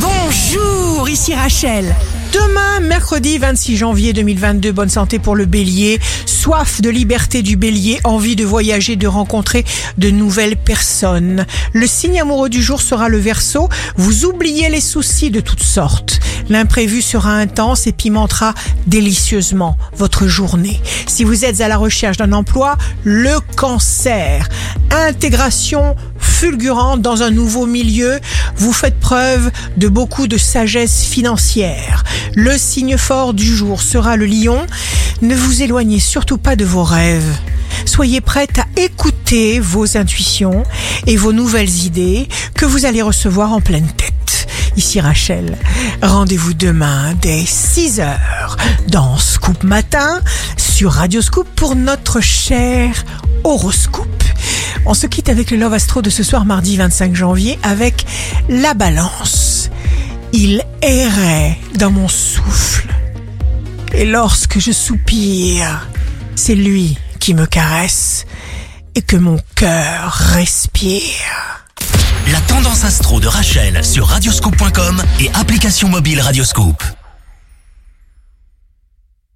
Bonjour, ici Rachel. Demain, mercredi 26 janvier 2022, bonne santé pour le bélier. Soif de liberté du bélier, envie de voyager, de rencontrer de nouvelles personnes. Le signe amoureux du jour sera le verso. Vous oubliez les soucis de toutes sortes. L'imprévu sera intense et pimentera délicieusement votre journée. Si vous êtes à la recherche d'un emploi, le cancer. Intégration fulgurante dans un nouveau milieu, vous faites preuve de beaucoup de sagesse financière. Le signe fort du jour sera le lion. Ne vous éloignez surtout pas de vos rêves. Soyez prête à écouter vos intuitions et vos nouvelles idées que vous allez recevoir en pleine tête. Ici Rachel, rendez-vous demain dès 6h dans Scoop Matin sur Radio Scoop pour notre cher horoscope. On se quitte avec le Love Astro de ce soir mardi 25 janvier avec la balance. Il errait dans mon souffle. Et lorsque je soupire, c'est lui qui me caresse et que mon cœur respire. La tendance astro de Rachel sur radioscope.com et application mobile Radioscope.